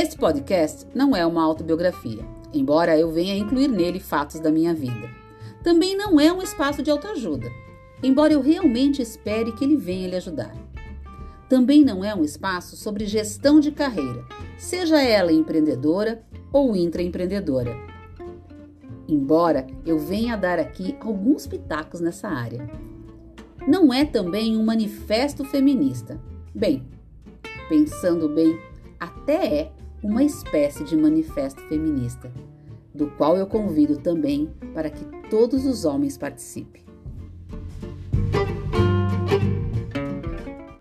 Este podcast não é uma autobiografia, embora eu venha incluir nele fatos da minha vida. Também não é um espaço de autoajuda, embora eu realmente espere que ele venha lhe ajudar. Também não é um espaço sobre gestão de carreira, seja ela empreendedora ou intraempreendedora. Embora eu venha dar aqui alguns pitacos nessa área. Não é também um manifesto feminista. Bem, pensando bem, até é uma espécie de manifesto feminista, do qual eu convido também para que todos os homens participem.